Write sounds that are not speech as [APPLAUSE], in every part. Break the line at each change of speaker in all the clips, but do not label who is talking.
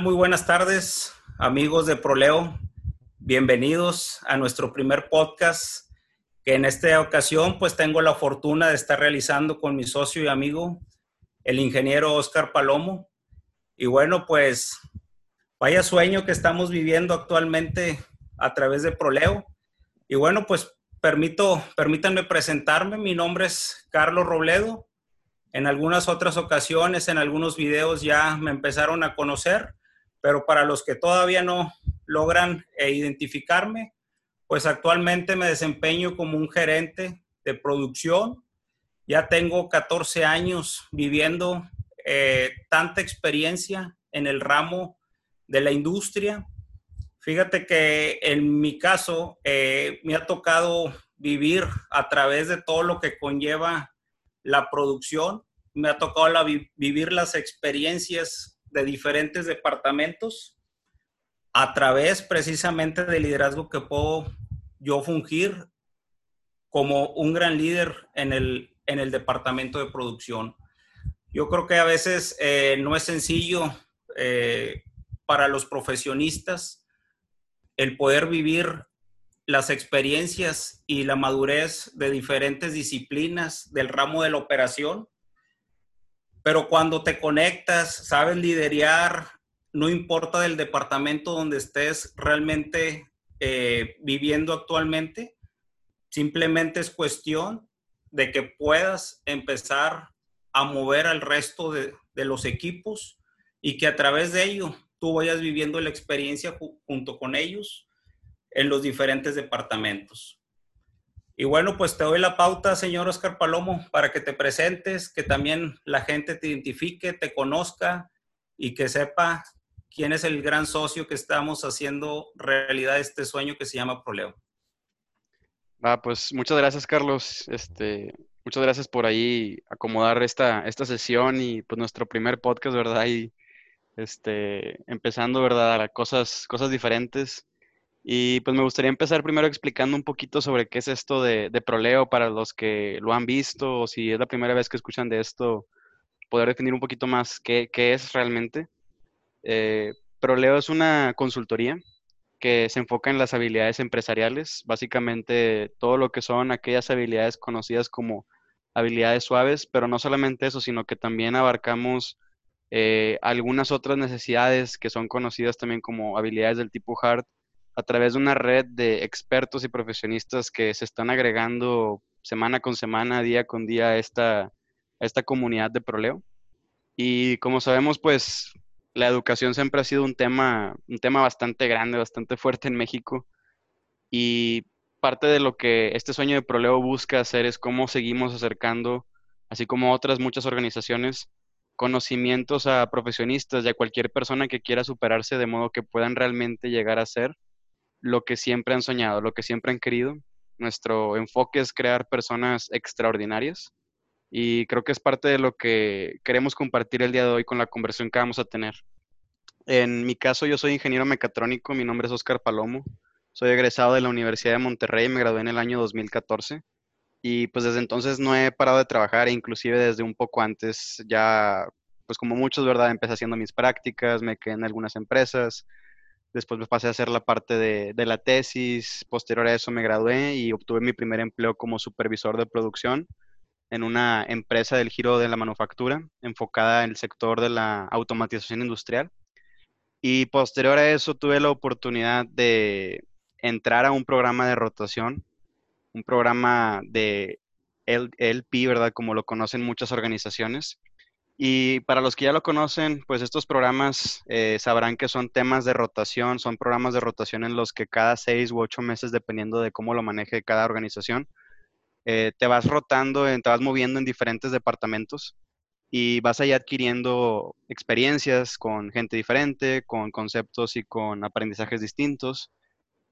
Muy buenas tardes, amigos de Proleo. Bienvenidos a nuestro primer podcast, que en esta ocasión pues tengo la fortuna de estar realizando con mi socio y amigo, el ingeniero Oscar Palomo. Y bueno, pues vaya sueño que estamos viviendo actualmente a través de Proleo. Y bueno, pues permito, permítanme presentarme. Mi nombre es Carlos Robledo. En algunas otras ocasiones, en algunos videos ya me empezaron a conocer, pero para los que todavía no logran eh, identificarme, pues actualmente me desempeño como un gerente de producción. Ya tengo 14 años viviendo eh, tanta experiencia en el ramo de la industria. Fíjate que en mi caso eh, me ha tocado vivir a través de todo lo que conlleva la producción. Me ha tocado vivir las experiencias de diferentes departamentos a través precisamente del liderazgo que puedo yo fungir como un gran líder en el, en el departamento de producción. Yo creo que a veces eh, no es sencillo eh, para los profesionistas el poder vivir las experiencias y la madurez de diferentes disciplinas del ramo de la operación. Pero cuando te conectas, sabes liderar, no importa del departamento donde estés realmente eh, viviendo actualmente, simplemente es cuestión de que puedas empezar a mover al resto de, de los equipos y que a través de ello tú vayas viviendo la experiencia junto con ellos en los diferentes departamentos. Y bueno, pues te doy la pauta, señor Oscar Palomo, para que te presentes, que también la gente te identifique, te conozca y que sepa quién es el gran socio que estamos haciendo realidad este sueño que se llama Proleo.
Va, pues muchas gracias, Carlos. Este, muchas gracias por ahí acomodar esta, esta sesión y pues nuestro primer podcast, ¿verdad? Y este, empezando, ¿verdad? Cosas, cosas diferentes. Y pues me gustaría empezar primero explicando un poquito sobre qué es esto de, proleo para los que lo han visto o si es la primera vez que escuchan de esto, poder definir un poquito más qué, es realmente. Eh, proleo es una consultoría que se enfoca en las habilidades empresariales, básicamente todo lo que son aquellas habilidades conocidas como habilidades suaves, pero no solamente eso, sino que también abarcamos eh, algunas otras necesidades que son conocidas también como habilidades del tipo hard, a través de una red de expertos y profesionistas que se están agregando semana con semana, día con día a esta, a esta comunidad de proleo. Y como sabemos, pues la educación siempre ha sido un tema, un tema bastante grande, bastante fuerte en México. Y parte de lo que este sueño de proleo busca hacer es cómo seguimos acercando, así como otras muchas organizaciones, conocimientos a profesionistas y a cualquier persona que quiera superarse de modo que puedan realmente llegar a ser lo que siempre han soñado, lo que siempre han querido. Nuestro enfoque es crear personas extraordinarias y creo que es parte de lo que queremos compartir el día de hoy con la conversación que vamos a tener. En mi caso, yo soy ingeniero mecatrónico, mi nombre es Oscar Palomo, soy egresado de la Universidad de Monterrey, me gradué en el año 2014 y pues desde entonces no he parado de trabajar e inclusive desde un poco antes ya, pues como muchos, ¿verdad? Empecé haciendo mis prácticas, me quedé en algunas empresas, Después me pasé a hacer la parte de, la tesis. Posterior a eso me gradué y obtuve mi primer empleo como supervisor de producción en una empresa del giro de la manufactura enfocada en el sector de la automatización industrial. Y posterior a eso tuve la oportunidad de entrar a un programa de rotación, un programa de LP, ¿verdad? Como lo conocen muchas organizaciones, y para los que ya lo conocen, pues estos programas eh, sabrán que son temas de rotación, son programas de rotación en los que cada seis u ocho meses, dependiendo de cómo lo maneje cada organización, eh, te vas rotando, te vas moviendo en diferentes departamentos y vas ahí adquiriendo experiencias con gente diferente, con conceptos y con aprendizajes distintos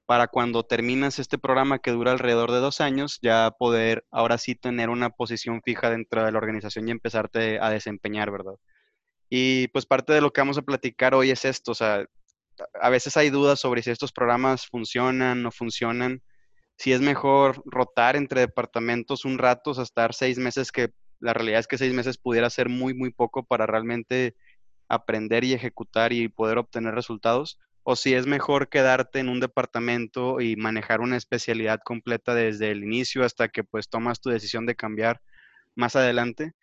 para cuando terminas este programa que dura alrededor de dos años, ya poder ahora sí tener una posición fija dentro de la organización y empezarte a desempeñar, ¿verdad? Y pues parte de lo que vamos a platicar hoy es esto, o sea, a veces hay dudas sobre si estos programas funcionan, no funcionan, si es mejor rotar entre departamentos un rato, o sea, estar seis meses, que la realidad es que seis meses pudiera ser muy, muy poco para realmente aprender y ejecutar y poder obtener resultados, o si es mejor quedarte en un departamento y manejar una especialidad completa desde el inicio hasta que pues tomas tu decisión de cambiar más adelante.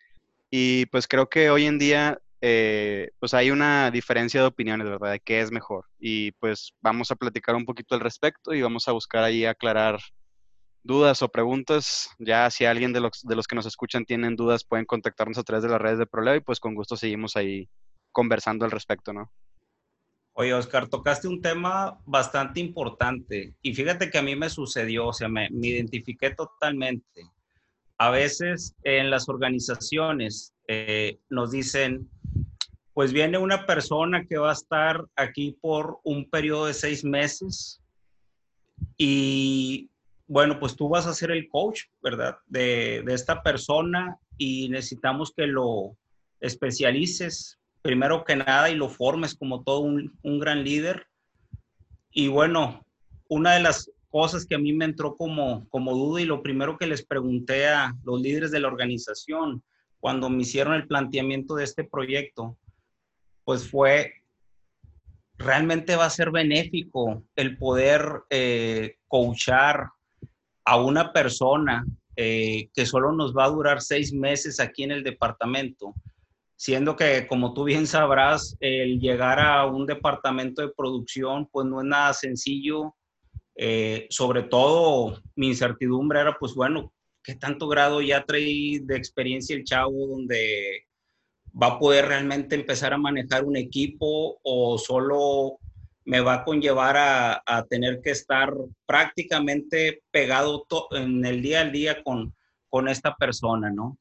Y pues creo que hoy en día eh, pues hay una diferencia de opiniones, ¿verdad? De qué es mejor. Y pues vamos a platicar un poquito al respecto y vamos a buscar ahí aclarar dudas o preguntas. Ya si alguien de los, de los que nos escuchan tienen dudas, pueden contactarnos a través de las redes de Proleo y pues con gusto seguimos ahí conversando al respecto, ¿no?
Oye, Oscar, tocaste un tema bastante importante y fíjate que a mí me sucedió, o sea, me, me identifiqué totalmente. A veces en las organizaciones eh, nos dicen, pues viene una persona que va a estar aquí por un periodo de seis meses y bueno, pues tú vas a ser el coach, ¿verdad? De, de esta persona y necesitamos que lo especialices primero que nada y lo formes como todo un, un gran líder. Y bueno, una de las cosas que a mí me entró como, como duda y lo primero que les pregunté a los líderes de la organización cuando me hicieron el planteamiento de este proyecto, pues fue, realmente va a ser benéfico el poder eh, coachar a una persona eh, que solo nos va a durar seis meses aquí en el departamento, siendo que, como tú bien sabrás, el llegar a un departamento de producción, pues no es nada sencillo. Eh, sobre todo, mi incertidumbre era, pues bueno, ¿qué tanto grado ya trae de experiencia el chavo donde va a poder realmente empezar a manejar un equipo o solo me va a conllevar a, a tener que estar prácticamente pegado en el día al día con, con esta persona, ¿no?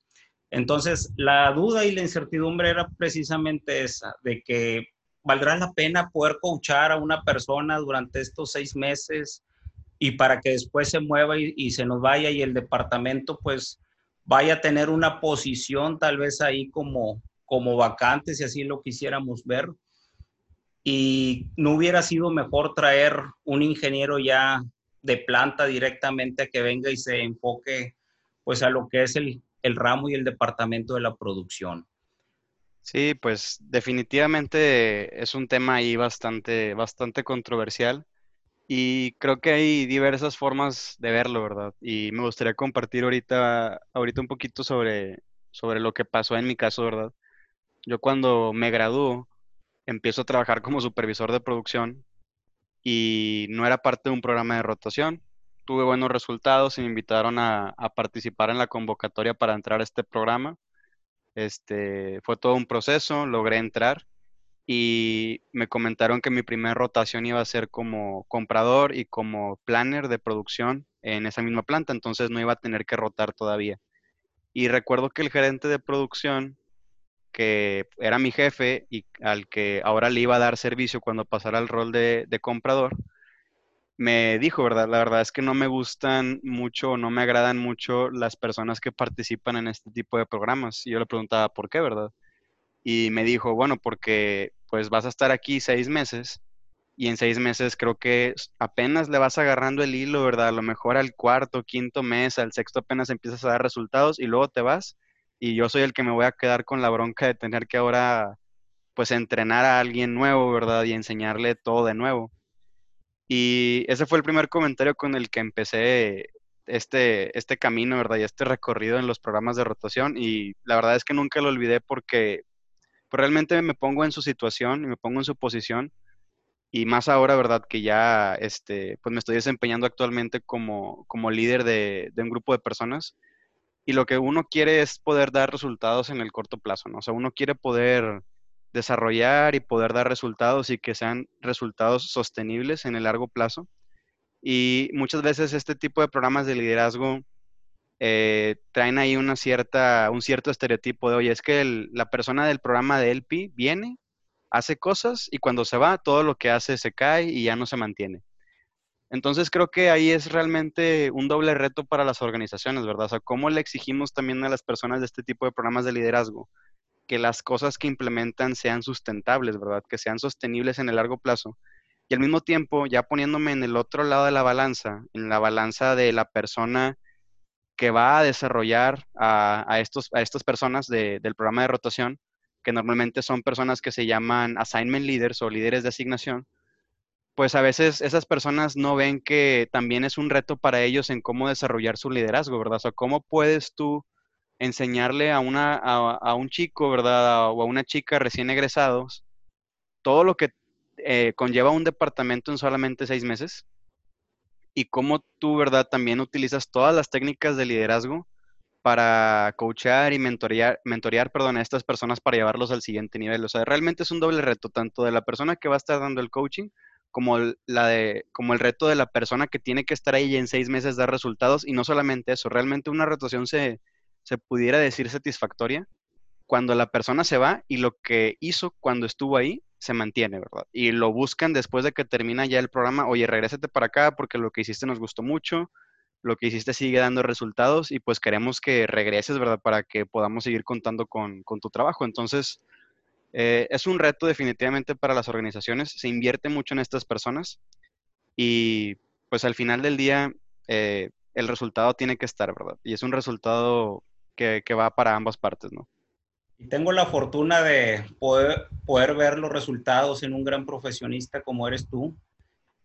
Entonces, la duda y la incertidumbre era precisamente esa, de que valdrá la pena poder coachar a una persona durante estos seis meses y para que después se mueva y, se nos vaya y el departamento pues vaya a tener una posición tal vez ahí como, como vacante, si así lo quisiéramos ver. Y no hubiera sido mejor traer un ingeniero ya de planta directamente a que venga y se enfoque pues a lo que es el, el ramo y el departamento de la producción.
Sí, pues definitivamente es un tema ahí bastante, bastante controversial y creo que hay diversas formas de verlo, ¿verdad? Y me gustaría compartir ahorita, ahorita un poquito sobre, sobre lo que pasó en mi caso, ¿verdad? Yo cuando me graduó, empiezo a trabajar como supervisor de producción y no era parte de un programa de rotación, tuve buenos resultados y me invitaron a, participar en la convocatoria para entrar a este programa. Este, fue todo un proceso, logré entrar y me comentaron que mi primera rotación iba a ser como comprador y como planner de producción en esa misma planta, entonces no iba a tener que rotar todavía. Y recuerdo que el gerente de producción, que era mi jefe y al que ahora le iba a dar servicio cuando pasara el rol de comprador, me dijo, ¿verdad? La verdad es que no me gustan mucho, no me agradan mucho las personas que participan en este tipo de programas. Y yo le preguntaba, ¿por qué, verdad? Y me dijo, bueno, porque pues vas a estar aquí seis meses y en seis meses creo que apenas le vas agarrando el hilo, ¿verdad? A lo mejor al cuarto, quinto mes, al sexto apenas empiezas a dar resultados y luego te vas y yo soy el que me voy a quedar con la bronca de tener que ahora pues entrenar a alguien nuevo, ¿verdad? Y enseñarle todo de nuevo. Y ese fue el primer comentario con el que empecé este, este camino, ¿verdad? Y este recorrido en los programas de rotación. Y la verdad es que nunca lo olvidé porque pues, realmente me pongo en su situación y me pongo en su posición. Y más ahora, ¿verdad? Que ya este, pues me estoy desempeñando actualmente como, como líder de, de un grupo de personas. Y lo que uno quiere es poder dar resultados en el corto plazo, ¿no? O sea, uno quiere poder desarrollar y poder dar resultados y que sean resultados sostenibles en el largo plazo. Y muchas veces este tipo de programas de liderazgo eh, traen ahí una cierta, un cierto estereotipo de, oye, es que la persona del programa de LP viene, hace cosas y cuando se va, todo lo que hace se cae y ya no se mantiene. Entonces creo que ahí es realmente un doble reto para las organizaciones, ¿verdad? O sea, ¿cómo le exigimos también a las personas de este tipo de programas de liderazgo que las cosas que implementan sean sustentables, ¿verdad? Que sean sostenibles en el largo plazo. Y al mismo tiempo, ya poniéndome en el otro lado de la balanza, en la balanza de la persona que va a desarrollar a, estos, a estas personas del programa de rotación, que normalmente son personas que se llaman assignment leaders o líderes de asignación, pues a veces esas personas no ven que también es un reto para ellos en cómo desarrollar su liderazgo, ¿verdad? O sea, ¿cómo puedes tú enseñarle a, una, a, un chico, ¿verdad? O a una chica recién egresados todo lo que eh, conlleva un departamento en solamente seis meses y cómo tú, ¿verdad? También utilizas todas las técnicas de liderazgo para coachear y mentorear, mentorear perdón, a estas personas para llevarlos al siguiente nivel. O sea, realmente es un doble reto, tanto de la persona que va a estar dando el coaching como el, la de, como el reto de la persona que tiene que estar ahí en seis meses dar resultados. Y no solamente eso, realmente una rotación se, se pudiera decir satisfactoria cuando la persona se va y lo que hizo cuando estuvo ahí se mantiene, ¿verdad? Y lo buscan después de que termina ya el programa, oye, regrésate para acá porque lo que hiciste nos gustó mucho, lo que hiciste sigue dando resultados y pues queremos que regreses, ¿verdad? Para que podamos seguir contando con, con tu trabajo. Entonces, eh, es un reto definitivamente para las organizaciones, se invierte mucho en estas personas y pues al final del día eh, el resultado tiene que estar, ¿verdad? Y es un resultado que, va para ambas partes, ¿no?
Y tengo la fortuna de poder, poder ver los resultados en un gran profesionista como eres tú.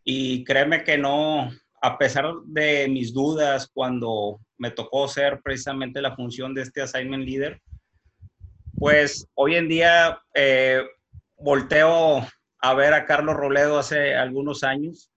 Y créeme que no, a pesar de mis dudas cuando me tocó ser precisamente la función de este assignment leader, pues hoy en día eh, volteo a ver a Carlos Roledo hace algunos años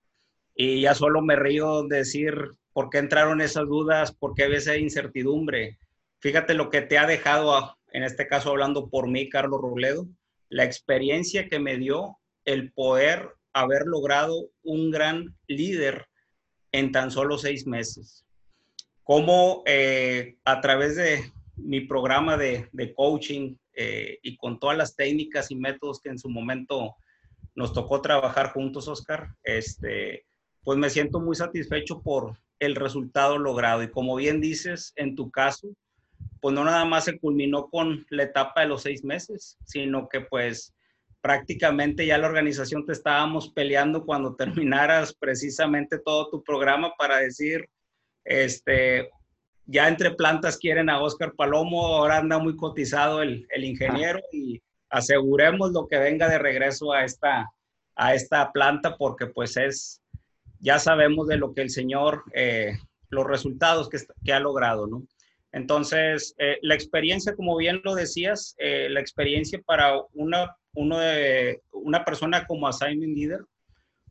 y ya solo me río de decir por qué entraron esas dudas, por qué había esa incertidumbre. Fíjate lo que te ha dejado, en este caso hablando por mí, Carlos Roledo, la experiencia que me dio el poder haber logrado un gran líder en tan solo seis meses. Cómo eh, a través de mi programa de, coaching eh, y con todas las técnicas y métodos que en su momento nos tocó trabajar juntos, Oscar, este, pues me siento muy satisfecho por el resultado logrado. Y como bien dices, en tu caso, pues no nada más se culminó con la etapa de los seis meses, sino que pues prácticamente ya la organización te estábamos peleando cuando [LAUGHS] terminaras precisamente todo tu programa para decir, este, ya entre plantas quieren a Oscar Palomo, ahora anda muy cotizado el, el ingeniero y aseguremos lo que venga de regreso a esta, a esta planta porque pues es, ya sabemos de lo que el señor, eh, los resultados que, que, ha logrado, ¿no? Entonces, eh, la experiencia, como bien lo decías, eh, la experiencia para una, una persona como assignment leader,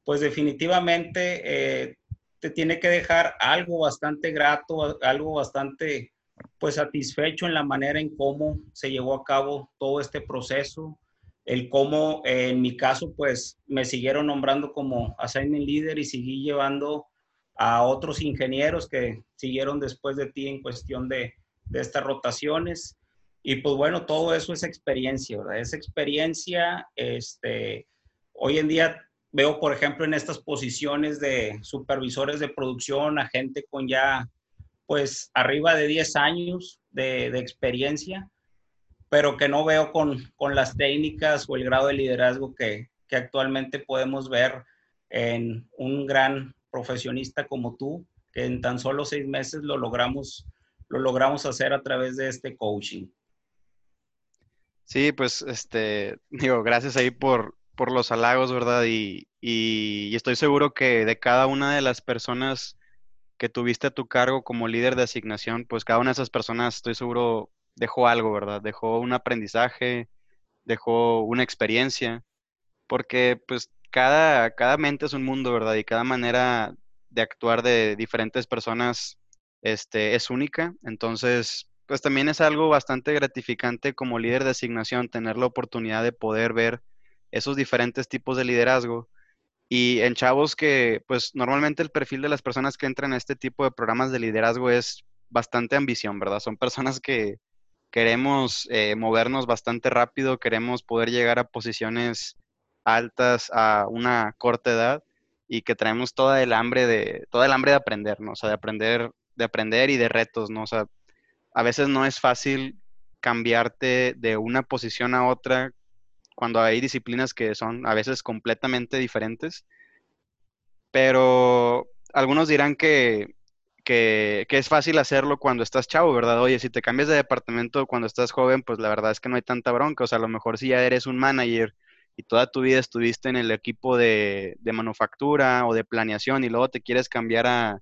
pues definitivamente te tiene que dejar algo bastante grato, algo bastante pues satisfecho en la manera en cómo se llevó a cabo todo este proceso, el cómo en mi caso pues me siguieron nombrando como assignment leader y seguí llevando a otros ingenieros que siguieron después de ti en cuestión de, de estas rotaciones. Y pues bueno, todo eso es experiencia, ¿verdad? Es experiencia, este, hoy en día veo, por ejemplo, en estas posiciones de supervisores de producción a gente con ya, pues, arriba de 10 años de, experiencia, pero que no veo con, las técnicas o el grado de liderazgo que, que actualmente podemos ver en un gran profesionista como tú, que en tan solo seis meses lo logramos, lo logramos hacer a través de este coaching.
Sí, pues, este, [LAUGHS] digo, gracias ahí por, por los halagos, ¿verdad? Y, estoy seguro que de cada una de las personas que tuviste a tu cargo como líder de asignación, pues cada una de esas personas, estoy seguro, dejó algo, ¿verdad? Dejó un aprendizaje, dejó una experiencia, porque pues cada, cada mente es un mundo, ¿verdad? Y cada manera de actuar de diferentes personas este, es única. Entonces, pues también es algo bastante gratificante como líder de asignación tener la oportunidad de poder ver esos diferentes tipos de liderazgo. Y en chavos que, pues normalmente el perfil de las personas que entran a este tipo de programas de liderazgo es bastante ambición, ¿verdad? Son personas que queremos eh, movernos bastante rápido, queremos poder llegar a posiciones altas a una corta edad y que traemos toda el hambre de, toda el hambre de aprender, ¿no? O sea, de aprender, de aprender y de retos, ¿no? O sea, a veces no es fácil cambiarte de una posición a otra cuando hay disciplinas que son a veces completamente diferentes. Pero algunos dirán que, que, que, es fácil hacerlo cuando estás chavo, ¿verdad? Oye, si te cambias de departamento cuando estás joven, pues la verdad es que no hay tanta bronca. O sea, a lo mejor si ya eres un manager y toda tu vida estuviste en el equipo de, de manufactura o de planeación y luego te quieres cambiar a,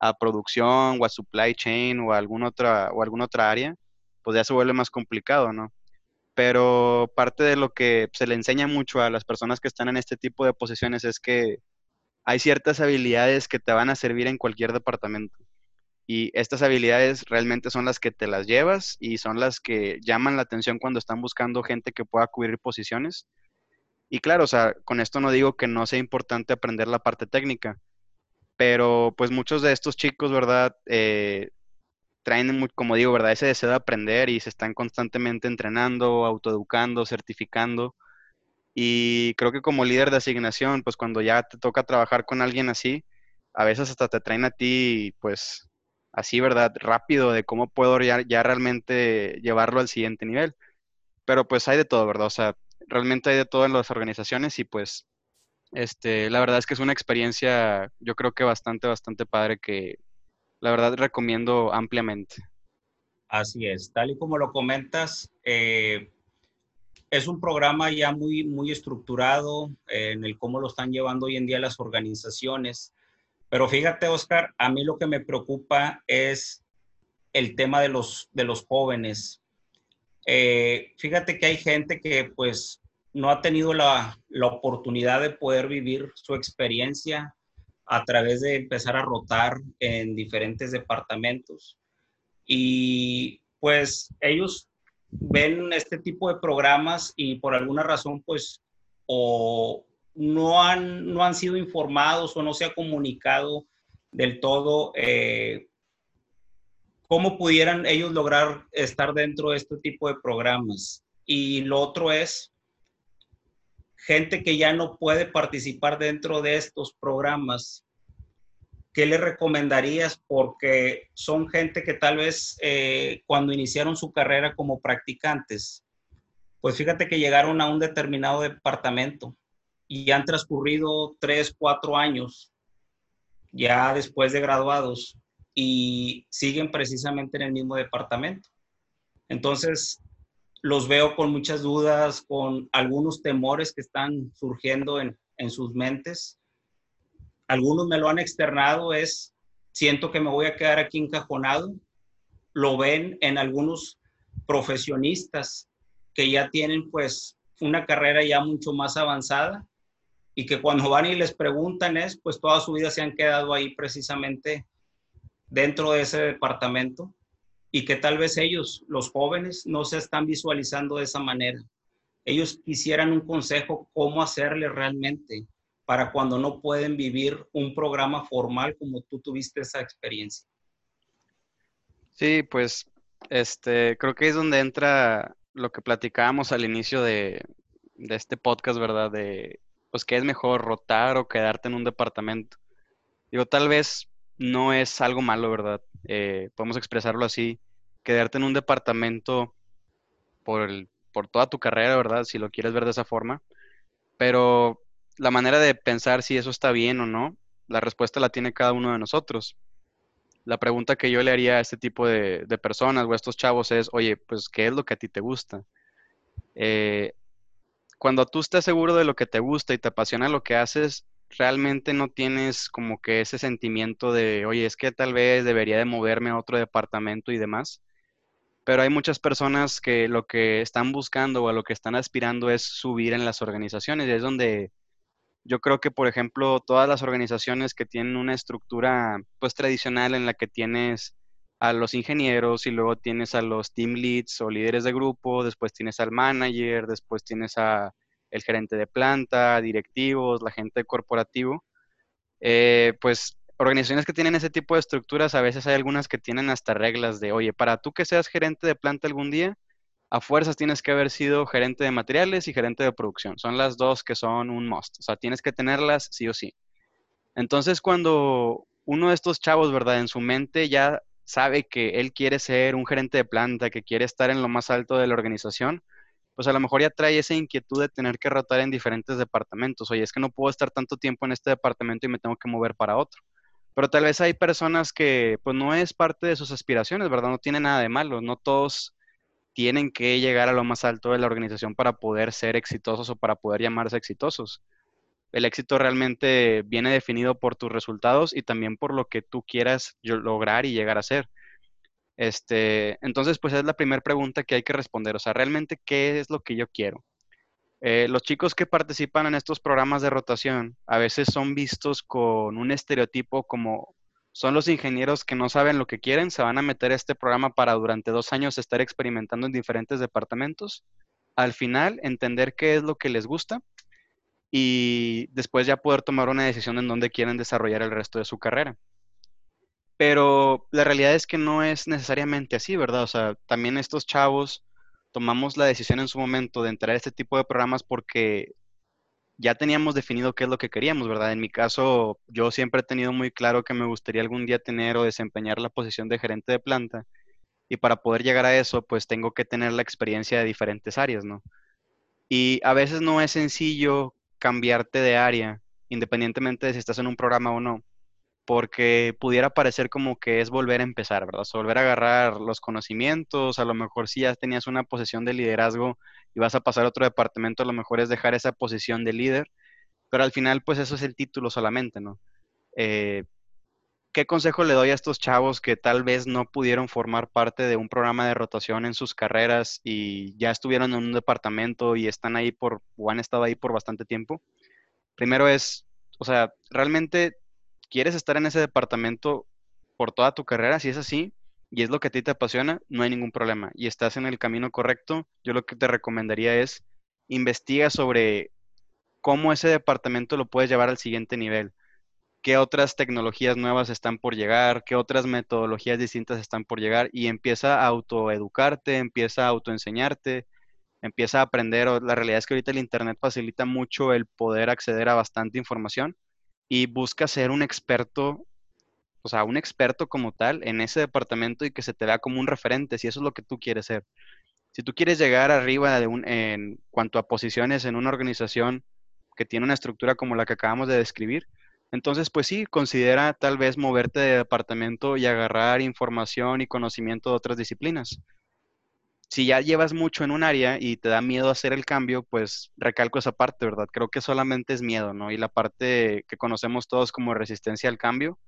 a, producción o a supply chain o a otra, o alguna otra área, pues ya se vuelve más complicado, ¿no? Pero parte de lo que se le enseña mucho a las personas que están en este tipo de posiciones es que hay ciertas habilidades que te van a servir en cualquier departamento. Y estas habilidades realmente son las que te las llevas y son las que llaman la atención cuando están buscando gente que pueda cubrir posiciones. Y claro, o sea, con esto no digo que no sea importante aprender la parte técnica, pero pues muchos de estos chicos, ¿verdad? Eh, traen, como digo, ¿verdad? Ese deseo de aprender y se están constantemente entrenando, autoeducando, certificando. Y creo que como líder de asignación, pues cuando ya te toca trabajar con alguien así, a veces hasta te traen a ti, pues así, ¿verdad? Rápido de cómo puedo ya, ya realmente llevarlo al siguiente nivel. Pero pues hay de todo, ¿verdad? O sea, realmente hay de todo en las organizaciones y pues este, la verdad es que es una experiencia, yo creo que bastante, bastante padre que la verdad recomiendo ampliamente.
Así es, tal y como lo comentas, eh, es un programa ya muy, muy estructurado eh, en el cómo lo están llevando hoy en día las organizaciones. Pero fíjate, Oscar, a mí lo que me preocupa es el tema de los, de los jóvenes. Eh, fíjate que hay gente que pues no ha tenido la, la, oportunidad de poder vivir su experiencia a través de empezar a rotar en diferentes departamentos. Y pues ellos ven este tipo de programas y por alguna razón pues o no han, no han sido informados o no se ha comunicado del todo eh, cómo pudieran ellos lograr estar dentro de este tipo de programas. Y lo otro es gente que ya no puede participar dentro de estos programas. ¿Qué le recomendarías? Porque son gente que tal vez eh, cuando iniciaron su carrera como practicantes, pues fíjate que llegaron a un determinado departamento y han transcurrido tres, cuatro años ya después de graduados y siguen precisamente en el mismo departamento. Entonces, los veo con muchas dudas, con algunos temores que están surgiendo en, en sus mentes. Algunos me lo han externado, es, siento que me voy a quedar aquí encajonado. Lo ven en algunos profesionistas que ya tienen pues una carrera ya mucho más avanzada y que cuando van y les preguntan es, pues toda su vida se han quedado ahí precisamente dentro de ese departamento y que tal vez ellos, los jóvenes, no se están visualizando de esa manera. Ellos quisieran un consejo cómo hacerle realmente para cuando no pueden vivir un programa formal como tú tuviste esa experiencia.
Sí, pues este, creo que es donde entra lo que platicábamos al inicio de, este podcast, ¿verdad? De, pues, ¿qué es mejor, rotar o quedarte en un departamento? Digo, tal vez no es algo malo, ¿verdad? Eh, podemos expresarlo así, quedarte en un departamento por, por toda tu carrera, ¿verdad? Si lo quieres ver de esa forma. Pero la manera de pensar si eso está bien o no, la respuesta la tiene cada uno de nosotros. La pregunta que yo le haría a este tipo de, personas o a estos chavos es, oye, pues, ¿qué es lo que a ti te gusta? Eh, cuando tú estás seguro de lo que te gusta y te apasiona lo que haces, realmente no tienes como que ese sentimiento de, oye, es que tal vez debería de moverme a otro departamento y demás. Pero hay muchas personas que lo que están buscando o a lo que están aspirando es subir en las organizaciones es donde yo creo que, por ejemplo, todas las organizaciones que tienen una estructura pues tradicional en la que tienes a los ingenieros y luego tienes a los team leads o líderes de grupo, después tienes al manager, después tienes a el gerente de planta, directivos, la gente corporativo, eh, pues organizaciones que tienen ese tipo de estructuras, a veces hay algunas que tienen hasta reglas de, oye, para tú que seas gerente de planta algún día, a fuerzas tienes que haber sido gerente de materiales y gerente de producción. Son las dos que son un must. O sea, tienes que tenerlas sí o sí. Entonces, cuando uno de estos chavos, ¿verdad? En su mente ya sabe que él quiere ser un gerente de planta, que quiere estar en lo más alto de la organización, pues a lo mejor ya trae esa inquietud de tener que rotar en diferentes departamentos. Oye, es que no puedo estar tanto tiempo en este departamento y me tengo que mover para otro. Pero tal vez hay personas que pues no es parte de sus aspiraciones, ¿verdad? No tiene nada de malo, no todos tienen que llegar a lo más alto de la organización para poder ser exitosos o para poder llamarse exitosos. El éxito realmente viene definido por tus resultados y también por lo que tú quieras lograr y llegar a ser. Este, entonces, pues es la primera pregunta que hay que responder. O sea, realmente, ¿qué es lo que yo quiero? Eh, los chicos que participan en estos programas de rotación a veces son vistos con un estereotipo como son los ingenieros que no saben lo que quieren, se van a meter a este programa para durante dos años estar experimentando en diferentes departamentos. Al final, entender qué es lo que les gusta y después ya poder tomar una decisión en dónde quieren desarrollar el resto de su carrera. Pero la realidad es que no es necesariamente así, ¿verdad? O sea, también estos chavos tomamos la decisión en su momento de entrar a este tipo de programas porque ya teníamos definido qué es lo que queríamos, ¿verdad? En mi caso, yo siempre he tenido muy claro que me gustaría algún día tener o desempeñar la posición de gerente de planta. Y para poder llegar a eso, pues tengo que tener la experiencia de diferentes áreas, ¿no? Y a veces no es sencillo cambiarte de área, independientemente de si estás en un programa o no porque pudiera parecer como que es volver a empezar, ¿verdad? O volver a agarrar los conocimientos, a lo mejor si ya tenías una posición de liderazgo y vas a pasar a otro departamento, a lo mejor es dejar esa posición de líder, pero al final pues eso es el título solamente, ¿no? Eh, ¿Qué consejo le doy a estos chavos que tal vez no pudieron formar parte de un programa de rotación en sus carreras y ya estuvieron en un departamento y están ahí por, o han estado ahí por bastante tiempo? Primero es, o sea, realmente quieres estar en ese departamento por toda tu carrera, si es así, y es lo que a ti te apasiona, no hay ningún problema. Y estás en el camino correcto, yo lo que te recomendaría es investiga sobre cómo ese departamento lo puedes llevar al siguiente nivel. ¿Qué otras tecnologías nuevas están por llegar? ¿Qué otras metodologías distintas están por llegar? Y empieza a autoeducarte, empieza a autoenseñarte, empieza a aprender. La realidad es que ahorita el Internet facilita mucho el poder acceder a bastante información y busca ser un experto, o sea, un experto como tal en ese departamento y que se te vea como un referente, si eso es lo que tú quieres ser. Si tú quieres llegar arriba de un, en cuanto a posiciones en una organización que tiene una estructura como la que acabamos de describir, entonces, pues sí, considera tal vez moverte de departamento y agarrar información y conocimiento de otras disciplinas si ya llevas mucho en un área y te da miedo hacer el cambio, pues recalco esa parte, ¿verdad? Creo que solamente es miedo, ¿no? Y la parte que conocemos todos como resistencia al cambio.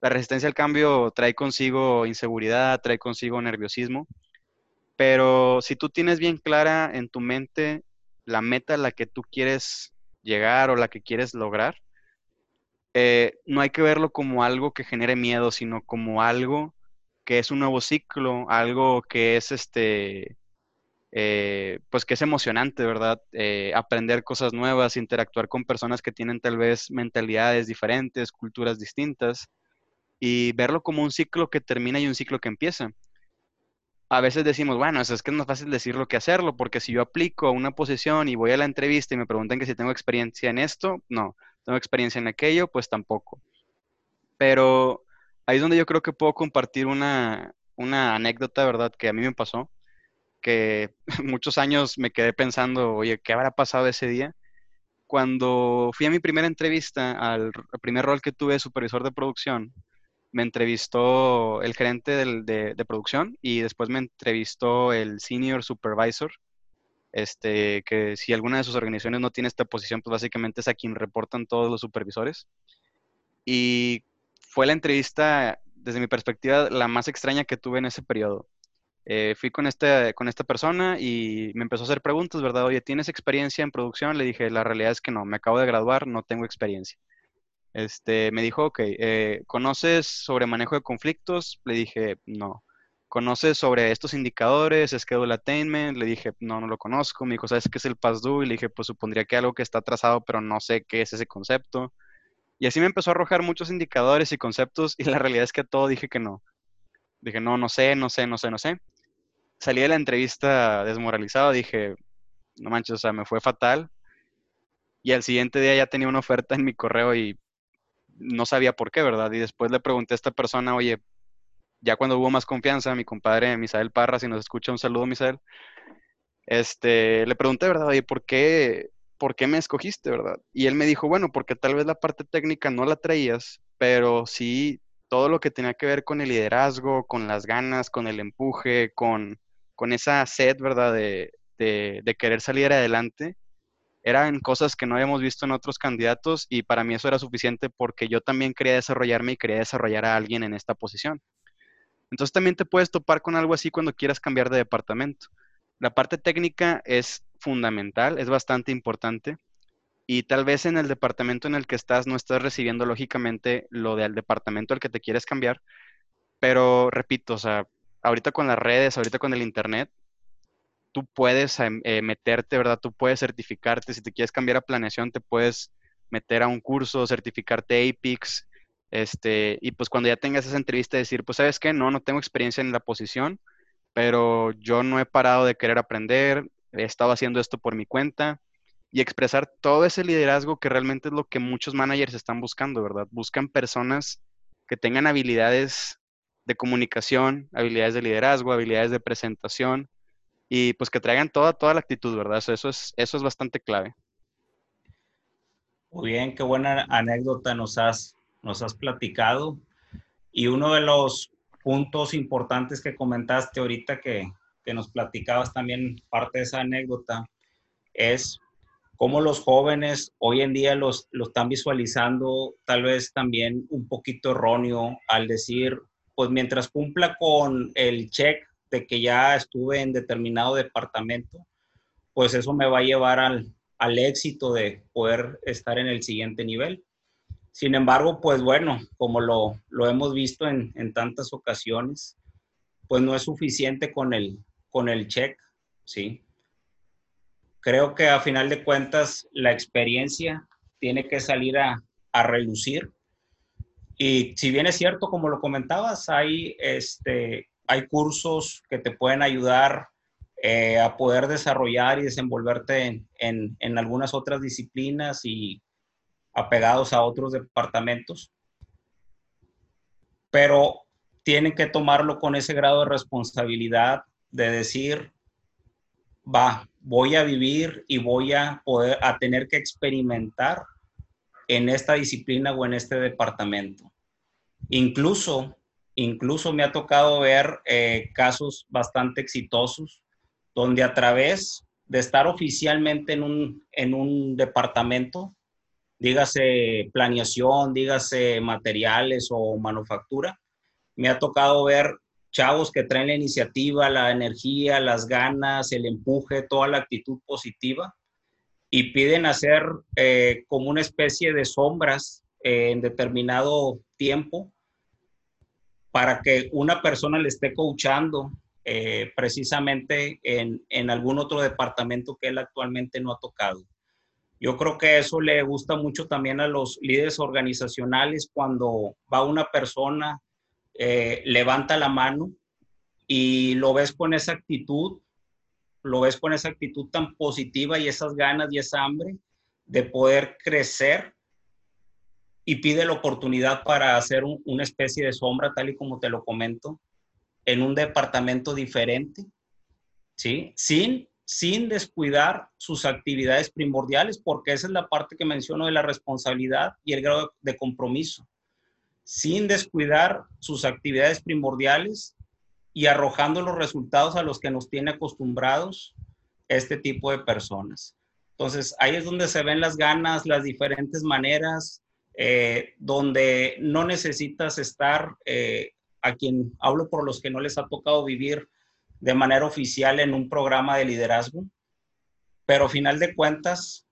La resistencia al cambio trae consigo inseguridad, trae consigo nerviosismo, pero si tú tienes bien clara en tu mente la meta a la que tú quieres llegar o la que quieres lograr, eh, no hay que verlo como algo que genere miedo, sino como algo que es un nuevo ciclo, algo que es este, eh, pues que es emocionante, ¿verdad? Eh, aprender cosas nuevas, interactuar con personas que tienen tal vez mentalidades diferentes, culturas distintas, y verlo como un ciclo que termina y un ciclo que empieza. A veces decimos, bueno, es que es más fácil decirlo que hacerlo, porque si yo aplico a una posición y voy a la entrevista y me preguntan que si tengo experiencia en esto, no, tengo experiencia en aquello, pues tampoco. Pero ahí es donde yo creo que puedo compartir una, anécdota, ¿verdad? Que a mí me pasó, que [LAUGHS] muchos años me quedé pensando, oye, ¿qué habrá pasado ese día? Cuando fui a mi primera entrevista, al primer rol que tuve de supervisor de producción, me entrevistó el gerente de, de, producción y después me entrevistó el senior supervisor, este, que si alguna de sus organizaciones no tiene esta posición, pues básicamente es a quien reportan todos los supervisores. Y fue la entrevista, desde mi perspectiva, la más extraña que tuve en ese periodo. Eh, fui con, este, con esta persona y me empezó a hacer preguntas, ¿verdad? Oye, ¿tienes experiencia en producción? Le dije, la realidad es que no, me acabo de graduar, no tengo experiencia. Este, me dijo, ok, eh, ¿conoces sobre manejo de conflictos? Le dije, no. ¿Conoces sobre estos indicadores, schedule attainment? Le dije, no, no lo conozco. Me dijo, ¿sabes qué es el due? Y le dije, pues supondría que algo que está trazado, pero no sé qué es ese concepto. Y así me empezó a arrojar muchos indicadores y conceptos y la realidad es que todo dije que no. Dije, no, no sé, no sé, no sé, no sé. Salí de la entrevista desmoralizado, dije, no manches, o sea, me fue fatal. Y al siguiente día ya tenía una oferta en mi correo y no sabía por qué, ¿verdad? Y después le pregunté a esta persona, oye, ya cuando hubo más confianza, mi compadre Misael Parra, si nos escucha, un saludo, Misael. Este, le pregunté, ¿verdad? Oye, ¿por qué ¿por qué me escogiste, verdad? Y él me dijo, bueno, porque tal vez la parte técnica no la traías, pero sí todo lo que tenía que ver con el liderazgo, con las ganas, con el empuje, con, con esa sed, ¿verdad? De, de, querer salir adelante, eran cosas que no habíamos visto en otros candidatos y para mí eso era suficiente porque yo también quería desarrollarme y quería desarrollar a alguien en esta posición. Entonces también te puedes topar con algo así cuando quieras cambiar de departamento. La parte técnica es fundamental, es bastante importante y tal vez en el departamento en el que estás no estás recibiendo lógicamente lo del departamento al que te quieres cambiar, pero repito, o sea, ahorita con las redes, ahorita con el internet, tú puedes em, eh, meterte, ¿verdad? Tú puedes certificarte, si te quieres cambiar a planeación, te puedes meter a un curso, certificarte APIX, este, y pues cuando ya tengas esa entrevista decir, pues sabes qué, no, no tengo experiencia en la posición, pero yo no he parado de querer aprender, he estado haciendo esto por mi cuenta, y expresar todo ese liderazgo que realmente es lo que muchos managers están buscando, ¿verdad? Buscan personas que tengan habilidades de comunicación, habilidades de liderazgo, habilidades de presentación y pues que traigan toda, toda la actitud, ¿verdad? Eso, es, eso es bastante clave.
Muy bien, qué buena anécdota nos has, nos has platicado. Y uno de los puntos importantes que comentaste ahorita que, que nos platicabas también parte de esa anécdota es cómo los jóvenes hoy en día los, lo están visualizando tal vez también un poquito erróneo al decir, pues mientras cumpla con el check de que ya estuve en determinado departamento, pues eso me va a llevar al, al éxito de poder estar en el siguiente nivel. Sin embargo, pues bueno, como lo, lo hemos visto en, en, tantas ocasiones, pues no es suficiente con el, con el check, ¿sí? creo que a final de cuentas la experiencia tiene que salir a, a relucir. Y si bien es cierto, como lo comentabas, hay, este, hay cursos que te pueden ayudar eh, a poder desarrollar y desenvolverte en, en, en, algunas otras disciplinas y apegados a otros departamentos. Pero tienen que tomarlo con ese grado de responsabilidad de decir, va, voy a vivir y voy a poder, a tener que experimentar en esta disciplina o en este departamento. Incluso, incluso me ha tocado ver eh, casos bastante exitosos donde a través de estar oficialmente en un, en un departamento, dígase planeación, dígase materiales o manufactura, me ha tocado ver chavos que traen la iniciativa, la energía, las ganas, el empuje, toda la actitud positiva y piden hacer eh, como una especie de sombras eh, en determinado tiempo para que una persona le esté coachando eh, precisamente en, en algún otro departamento que él actualmente no ha tocado. Yo creo que eso le gusta mucho también a los líderes organizacionales cuando va una persona eh, levanta la mano y lo ves con esa actitud, lo ves con esa actitud tan positiva y esas ganas y esa hambre de poder crecer y pide la oportunidad para hacer una especie de sombra, tal y como te lo comento, en un departamento diferente, ¿sí? Sin, sin descuidar sus actividades primordiales, porque esa es la parte que menciono de la responsabilidad y el grado de compromiso sin descuidar sus actividades primordiales y arrojando los resultados a los que nos tiene acostumbrados este tipo de personas. Entonces, ahí es donde se ven las ganas, las diferentes maneras, eh, donde no necesitas estar, eh, a quien hablo por los que no les ha tocado vivir de manera oficial en un programa de liderazgo, pero final de cuentas,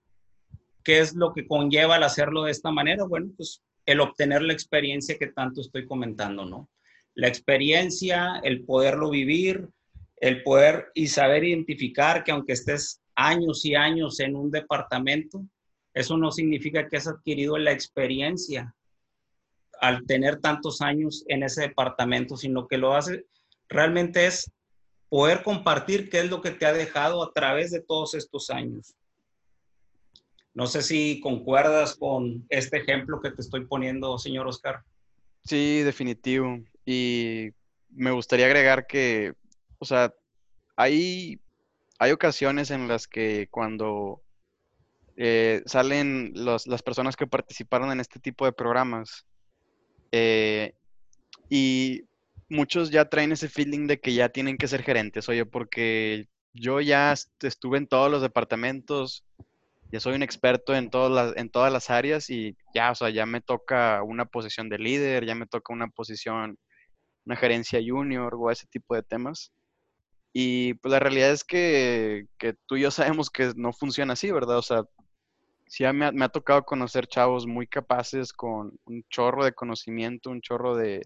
¿qué es lo que conlleva el hacerlo de esta manera? Bueno, pues el obtener la experiencia que tanto estoy comentando, ¿no? La experiencia, el poderlo vivir, el poder y saber identificar que aunque estés años y años en un departamento, eso no significa que has adquirido la experiencia al tener tantos años en ese departamento, sino que lo hace realmente es poder compartir qué es lo que te ha dejado a través de todos estos años. No sé si concuerdas con este ejemplo que te estoy poniendo, señor Oscar.
Sí, definitivo. Y me gustaría agregar que, o sea, hay, hay ocasiones en las que cuando eh, salen las personas que participaron en este tipo de programas, Eh, y muchos ya traen ese feeling de que ya tienen que ser gerentes, oye, porque yo ya estuve en todos los departamentos, ya soy un experto en todas las, en todas las áreas y ya, o sea, ya me toca una posición de líder, ya me toca una posición, una gerencia junior o ese tipo de temas. Y pues la realidad es que, que tú y yo sabemos que no funciona así, ¿verdad? O sea, sí me ha, me ha tocado conocer chavos muy capaces con un chorro de conocimiento, un chorro de,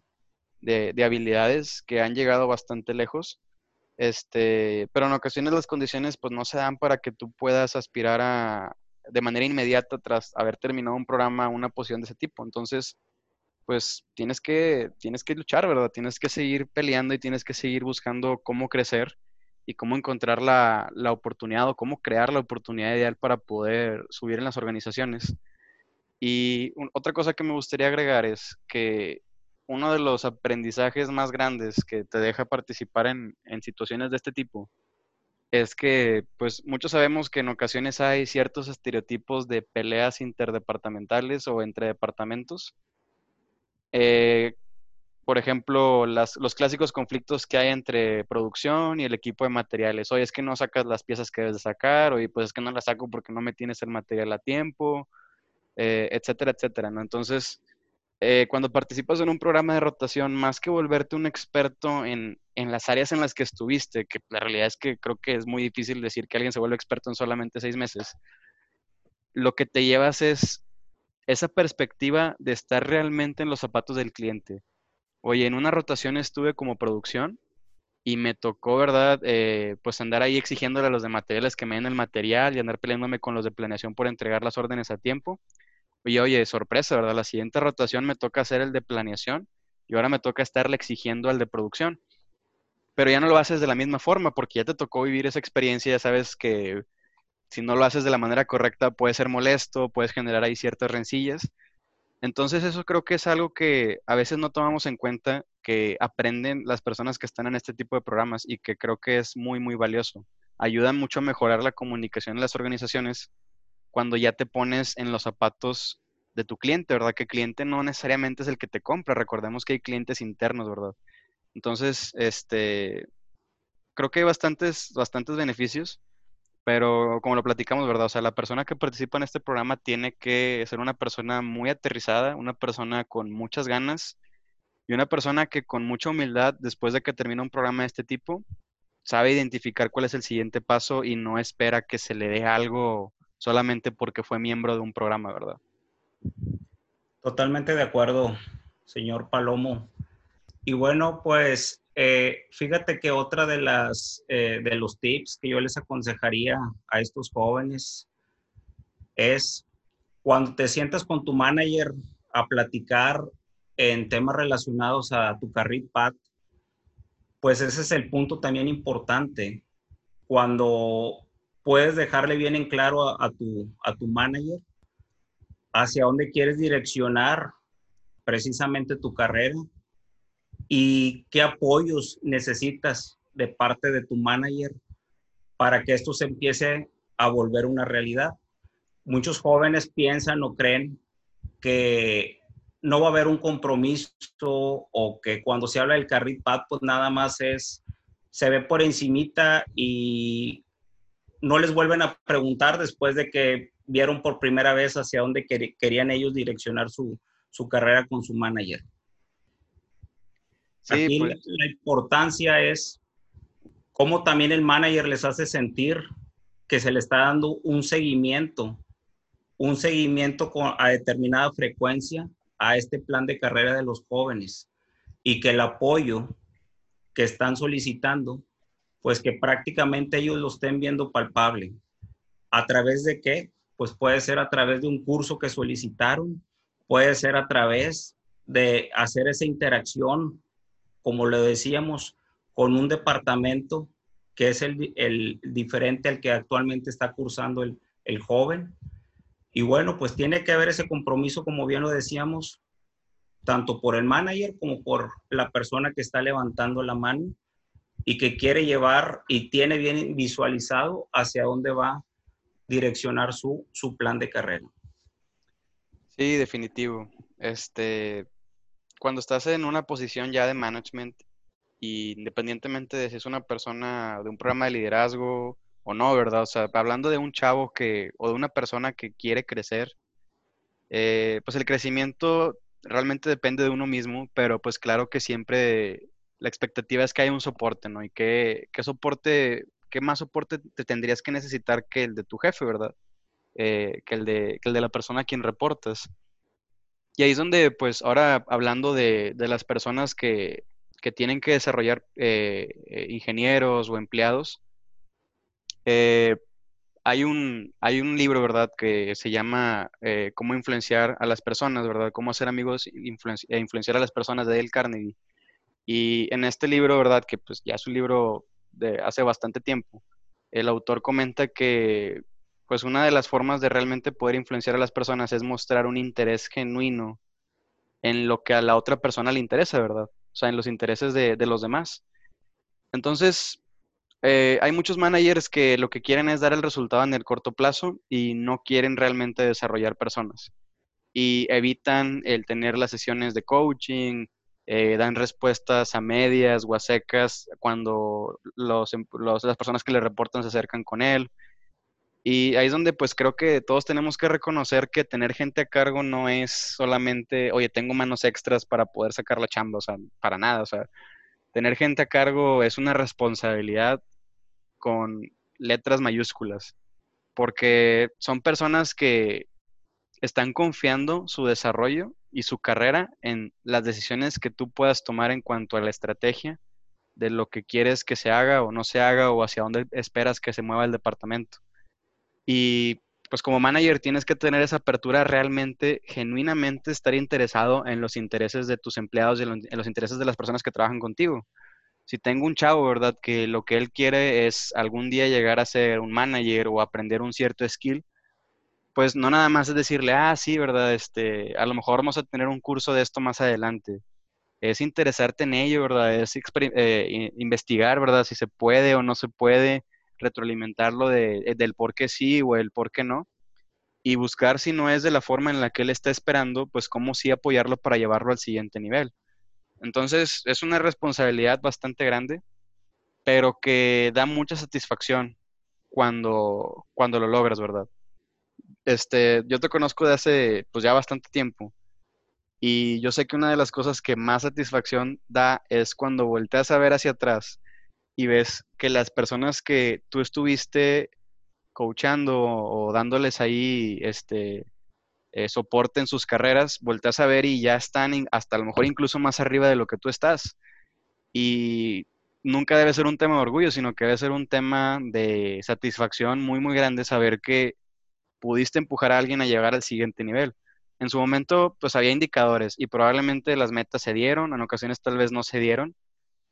de, de habilidades que han llegado bastante lejos este, pero en ocasiones las condiciones pues no se dan para que tú puedas aspirar a, de manera inmediata tras haber terminado un programa, una posición de ese tipo. Entonces, pues tienes que, tienes que luchar, ¿verdad? Tienes que seguir peleando y tienes que seguir buscando cómo crecer y cómo encontrar la, la oportunidad o cómo crear la oportunidad ideal para poder subir en las organizaciones. Y otra cosa que me gustaría agregar es que uno de los aprendizajes más grandes que te deja participar en, situaciones de este tipo es que, pues, muchos sabemos que en ocasiones hay ciertos estereotipos de peleas interdepartamentales o entre departamentos. Eh, por ejemplo, los clásicos conflictos que hay entre producción y el equipo de materiales. Oye, es que no sacas las piezas que debes de sacar, oye, pues es que no las saco porque no me tienes el material a tiempo, eh, etcétera, etcétera. Entonces, eh, cuando participas en un programa de rotación, más que volverte un experto en, las áreas en las que estuviste, que la realidad es que creo que es muy difícil decir que alguien se vuelve experto en solamente seis meses, lo que te llevas es esa perspectiva de estar realmente en los zapatos del cliente. Oye, en una rotación estuve como producción y me tocó, ¿verdad? Eh, pues andar ahí exigiéndole a los de materiales que me den el material y andar peleándome con los de planeación por entregar las órdenes a tiempo. Oye, oye, sorpresa, ¿verdad? La siguiente rotación me toca hacer el de planeación y ahora me toca estarle exigiendo al de producción. Pero ya no lo haces de la misma forma porque ya te tocó vivir esa experiencia, ya sabes que si no lo haces de la manera correcta puede ser molesto, puedes generar ahí ciertas rencillas. Entonces eso creo que es algo que a veces no tomamos en cuenta, que aprenden las personas que están en este tipo de programas y que creo que es muy, muy valioso. Ayudan mucho a mejorar la comunicación en las organizaciones cuando ya te pones en los zapatos de tu cliente, ¿verdad? Que cliente no necesariamente es el que te compra, recordemos que hay clientes internos, ¿verdad? Entonces, este, creo que hay bastantes, bastantes beneficios, pero como lo platicamos, ¿verdad? O sea, la persona que participa en este programa tiene que ser una persona muy aterrizada, una persona con muchas ganas y una persona que con mucha humildad, después de que termina un programa de este tipo, sabe identificar cuál es el siguiente paso y no espera que se le dé algo solamente porque fue miembro de un programa, ¿verdad?
Totalmente de acuerdo, señor Palomo. Y bueno, pues eh, fíjate que otra de las eh, de los tips que yo les aconsejaría a estos jóvenes es cuando te sientas con tu manager a platicar en temas relacionados a tu carril path, pues ese es el punto también importante. Cuando puedes dejarle bien en claro a, tu, a tu manager hacia dónde quieres direccionar precisamente tu carrera y qué apoyos necesitas de parte de tu manager para que esto se empiece a volver una realidad. Muchos jóvenes piensan o creen que no va a haber un compromiso o que cuando se habla del carril pad, pues nada más es, se ve por encimita y no les vuelven a preguntar después de que vieron por primera vez hacia dónde querían ellos direccionar su, carrera con su manager. Aquí pues. la, importancia es cómo también el manager les hace sentir que se le está dando un seguimiento, un seguimiento con, a determinada frecuencia a este plan de carrera de los jóvenes y que el apoyo que están solicitando pues que prácticamente ellos lo estén viendo palpable. ¿A través de qué? Pues puede ser a través de un curso que solicitaron, puede ser a través de hacer esa interacción, como le decíamos, con un departamento que es el, diferente al que actualmente está cursando el, el joven. Y bueno, pues tiene que haber ese compromiso, como bien lo decíamos, tanto por el manager como por la persona que está levantando la mano y que quiere llevar y tiene bien visualizado hacia dónde va a direccionar su, su plan de carrera.
Sí, definitivo. Este, cuando estás en una posición ya de management, y independientemente de si es una persona de un programa de liderazgo o no, ¿verdad? O sea, hablando de un chavo que, o de una persona que quiere crecer, eh, pues el crecimiento realmente depende de uno mismo, pero pues claro que siempre la expectativa es que haya un soporte, ¿no? Y qué, soporte, qué más soporte te tendrías que necesitar que el de tu jefe, ¿verdad? Eh, que, el de, la persona a quien reportas. Y ahí es donde, pues, ahora hablando de, las personas que, que, tienen que desarrollar eh, eh, ingenieros o empleados, hay, un, hay un libro, ¿verdad?, que se llama Cómo influenciar a las personas, ¿verdad? Cómo hacer amigos e influenciar a las personas de Dale Carnegie. Y en este libro, ¿verdad?, que pues ya es un libro de hace bastante tiempo, el autor comenta que pues una de las formas de realmente poder influenciar a las personas es mostrar un interés genuino en lo que a la otra persona le interesa, ¿verdad? O sea, en los intereses de, los demás. Entonces, eh, hay muchos managers que lo que quieren es dar el resultado en el corto plazo y no quieren realmente desarrollar personas. Y evitan el tener las sesiones de coaching, eh, dan respuestas a medias o a secas cuando los, las personas que le reportan se acercan con él. Y ahí es donde pues creo que todos tenemos que reconocer que tener gente a cargo no es solamente, oye, tengo manos extras para poder sacar la chamba, o sea, para nada, o sea, tener gente a cargo es una responsabilidad con letras mayúsculas, porque son personas que están confiando su desarrollo y su carrera en las decisiones que tú puedas tomar en cuanto a la estrategia de lo que quieres que se haga o no se haga o hacia dónde esperas que se mueva el departamento. Y pues como manager tienes que tener esa apertura realmente, genuinamente estar interesado en los intereses de tus empleados y en los intereses de las personas que trabajan contigo. Si tengo un chavo, ¿verdad? Que lo que él quiere es algún día llegar a ser un manager o aprender un cierto skill, pues no nada más es decirle, ah, sí, ¿verdad? Este, a lo mejor vamos a tener un curso de esto más adelante. Es interesarte en ello, ¿verdad? Es eh, investigar, ¿verdad? Si se puede o no se puede retroalimentarlo de, eh, del por qué sí o el por qué no, y buscar si no es de la forma en la que él está esperando, pues cómo sí apoyarlo para llevarlo al siguiente nivel. Entonces, es una responsabilidad bastante grande, pero que da mucha satisfacción cuando, cuando lo logras, ¿verdad? Este, yo te conozco de hace, pues ya bastante tiempo, y yo sé que una de las cosas que más satisfacción da es cuando volteas a ver hacia atrás y ves que las personas que tú estuviste coachando o dándoles ahí este eh, soporte en sus carreras, volteas a ver y ya están hasta a lo mejor incluso más arriba de lo que tú estás. Y nunca debe ser un tema de orgullo, sino que debe ser un tema de satisfacción muy, muy grande saber que pudiste empujar a alguien a llegar al siguiente nivel. En su momento, pues había indicadores y probablemente las metas se dieron, en ocasiones tal vez no se dieron,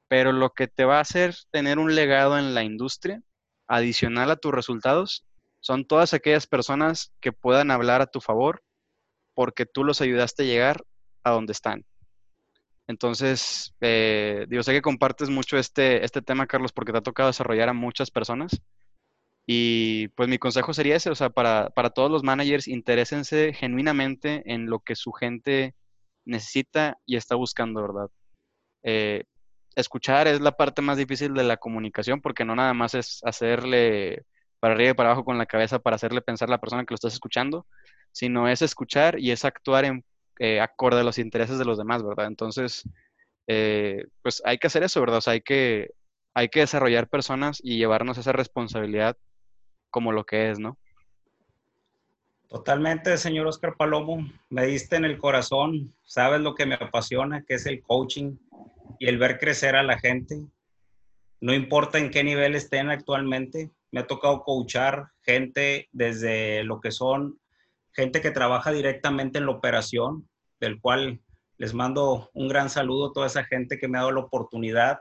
pero lo que te va a hacer tener un legado en la industria, adicional a tus resultados, son todas aquellas personas que puedan hablar a tu favor porque tú los ayudaste a llegar a donde están. Entonces, eh, digo, sé que compartes mucho este, este tema, Carlos, porque te ha tocado desarrollar a muchas personas. Y pues mi consejo sería ese, o sea, para, para todos los managers, interésense genuinamente en lo que su gente necesita y está buscando, ¿verdad? Eh, escuchar es la parte más difícil de la comunicación porque no nada más es hacerle para arriba y para abajo con la cabeza para hacerle pensar a la persona que lo estás escuchando, sino es escuchar y es actuar en eh, acorde a los intereses de los demás, ¿verdad? Entonces, eh, pues hay que hacer eso, ¿verdad? O sea, hay que, hay que desarrollar personas y llevarnos esa responsabilidad como lo que es, ¿no?
Totalmente, señor Oscar Palomo. Me diste en el corazón. Sabes lo que me apasiona, que es el coaching y el ver crecer a la gente. No importa en qué nivel estén actualmente. Me ha tocado coachar gente desde lo que son gente que trabaja directamente en la operación, del cual les mando un gran saludo a toda esa gente que me ha dado la oportunidad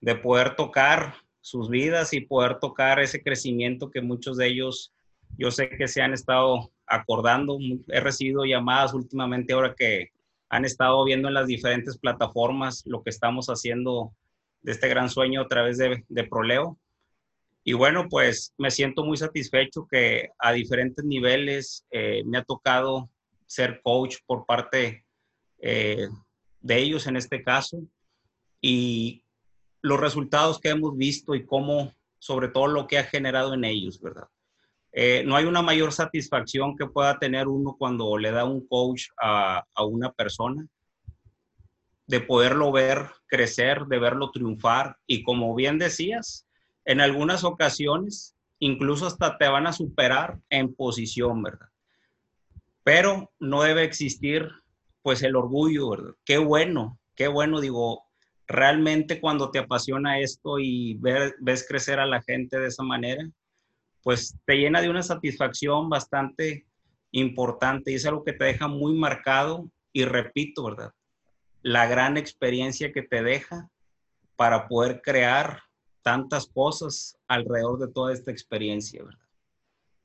de poder tocar sus vidas y poder tocar ese crecimiento que muchos de ellos yo sé que se han estado acordando. He recibido llamadas últimamente ahora que han estado viendo en las diferentes plataformas lo que estamos haciendo de este gran sueño a través de, Proleo. Y bueno, pues me siento muy satisfecho que a diferentes niveles eh, me ha tocado ser coach por parte eh, de ellos en este caso y los resultados que hemos visto y cómo, sobre todo lo que ha generado en ellos, ¿verdad? Eh, no hay una mayor satisfacción que pueda tener uno cuando le da un coach a, a una persona, de poderlo ver crecer, de verlo triunfar y como bien decías, en algunas ocasiones incluso hasta te van a superar en posición, ¿verdad? Pero no debe existir pues el orgullo, ¿verdad? Qué bueno, qué bueno, digo, realmente cuando te apasiona esto y ves crecer a la gente de esa manera, pues te llena de una satisfacción bastante importante y es algo que te deja muy marcado y repito, ¿verdad? La gran experiencia que te deja para poder crear tantas cosas alrededor de toda esta experiencia, ¿verdad?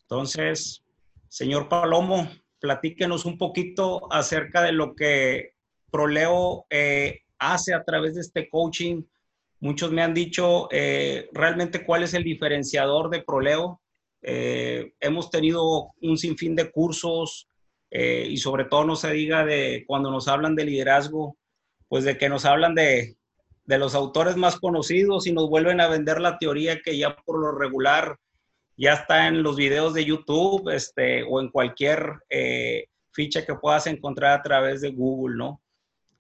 Entonces, señor Palomo, platíquenos un poquito acerca de lo que Proleo eh, hace a través de este coaching. Muchos me han dicho eh, realmente cuál es el diferenciador de Proleo. Eh, hemos tenido un sinfín de cursos y sobre todo no se diga de cuando nos hablan de liderazgo, pues de que nos hablan de, de los autores más conocidos y nos vuelven a vender la teoría que ya por lo regular ya está en los videos de YouTube este, o en cualquier eh, ficha que puedas encontrar a través de Google, ¿no?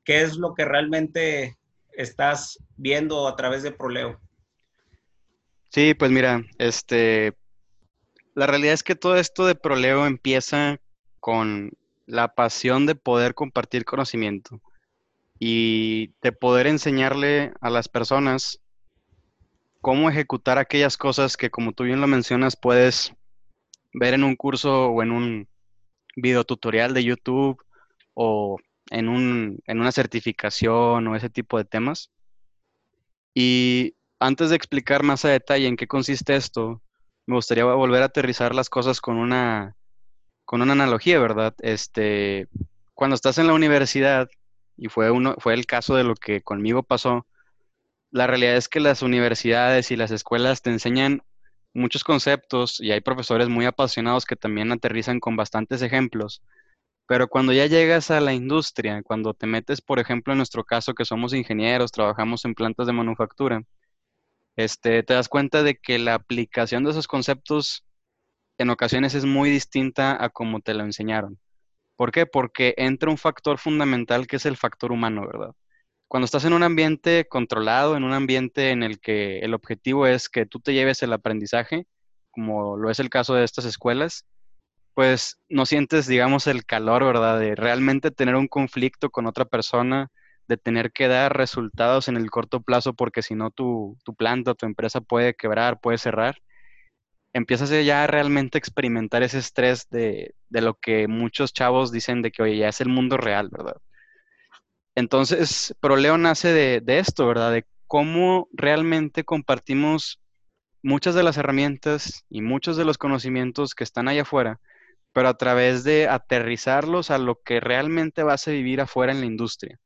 ¿Qué es lo que realmente estás viendo a través de Proleo?
Sí, pues mira, este, la realidad es que todo esto de Proleo empieza con la pasión de poder compartir conocimiento y de poder enseñarle a las personas cómo ejecutar aquellas cosas que, como tú bien lo mencionas, puedes ver en un curso o en un video tutorial de YouTube o en, un, en una certificación o ese tipo de temas. Y antes de explicar más a detalle en qué consiste esto, me gustaría volver a aterrizar las cosas con una, con una analogía, ¿verdad? Este, cuando estás en la universidad, y fue, uno, fue el caso de lo que conmigo pasó, la realidad es que las universidades y las escuelas te enseñan muchos conceptos y hay profesores muy apasionados que también aterrizan con bastantes ejemplos. Pero cuando ya llegas a la industria, cuando te metes, por ejemplo, en nuestro caso que somos ingenieros, trabajamos en plantas de manufactura, este, te das cuenta de que la aplicación de esos conceptos en ocasiones es muy distinta a como te lo enseñaron. ¿Por qué? Porque entra un factor fundamental que es el factor humano, ¿verdad? cuando estás en un ambiente controlado, en un ambiente en el que el objetivo es que tú te lleves el aprendizaje, como lo es el caso de estas escuelas, pues no sientes, digamos, el calor, ¿verdad? De realmente tener un conflicto con otra persona, de tener que dar resultados en el corto plazo, porque si no tu, tu planta, tu empresa puede quebrar, puede cerrar. Empiezas ya realmente a experimentar ese estrés de, de lo que muchos chavos dicen de que, oye, ya es el mundo real, ¿verdad? Entonces, Proleo nace de, esto, ¿verdad? De cómo realmente compartimos muchas de las herramientas y muchos de los conocimientos que están allá afuera, pero a través de aterrizarlos a lo que realmente vas a vivir afuera en la industria.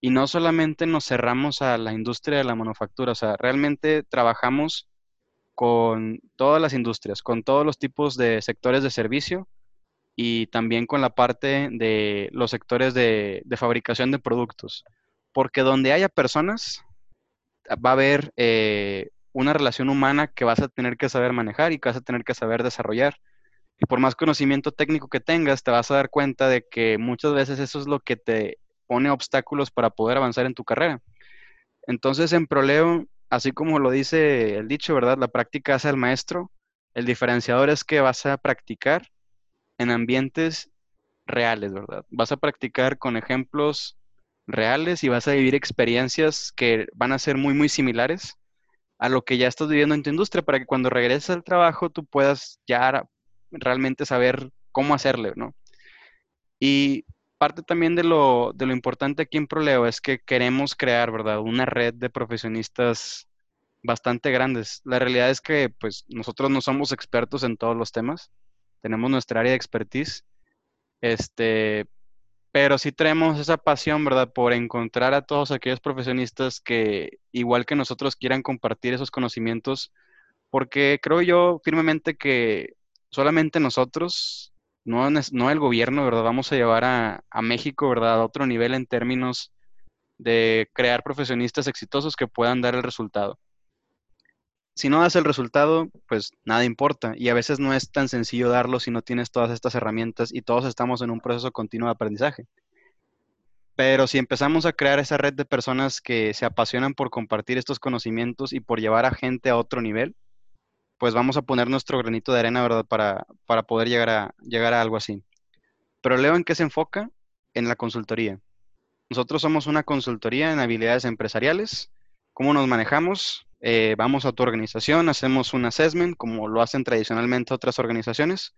Y no solamente nos cerramos a la industria de la manufactura, o sea, realmente trabajamos con todas las industrias, con todos los tipos de sectores de servicio, y también con la parte de los sectores de, fabricación de productos. Porque donde haya personas, va a haber eh, una relación humana que vas a tener que saber manejar y que vas a tener que saber desarrollar. Y por más conocimiento técnico que tengas, te vas a dar cuenta de que muchas veces eso es lo que te pone obstáculos para poder avanzar en tu carrera. Entonces, en Proleo, así como lo dice el dicho, ¿verdad? La práctica hace al maestro. El diferenciador es que vas a practicar en ambientes reales, ¿verdad? Vas a practicar con ejemplos reales y vas a vivir experiencias que van a ser muy, muy similares a lo que ya estás viviendo en tu industria para que cuando regreses al trabajo tú puedas ya realmente saber cómo hacerle, ¿no? Y parte también de lo, de lo importante aquí en Proleo es que queremos crear, ¿verdad? Una red de profesionistas bastante grandes. La realidad es que, pues, nosotros no somos expertos en todos los temas tenemos nuestra área de expertise, este, pero sí tenemos esa pasión, ¿verdad?, por encontrar a todos aquellos profesionistas que, igual que nosotros, quieran compartir esos conocimientos, porque creo yo firmemente que solamente nosotros, no, el gobierno, ¿verdad?, vamos a llevar a, a México, ¿verdad?, a otro nivel en términos de crear profesionistas exitosos que puedan dar el resultado. Si no das el resultado, pues nada importa. Y a veces no es tan sencillo darlo si no tienes todas estas herramientas y todos estamos en un proceso continuo de aprendizaje. Pero si empezamos a crear esa red de personas que se apasionan por compartir estos conocimientos y por llevar a gente a otro nivel, pues vamos a poner nuestro granito de arena, ¿verdad? Para, para poder llegar a, llegar a algo así. Pero Leo, ¿en qué se enfoca? En la consultoría. Nosotros somos una consultoría en habilidades empresariales. ¿Cómo nos manejamos? Eh, vamos a tu organización, hacemos un assessment, como lo hacen tradicionalmente otras organizaciones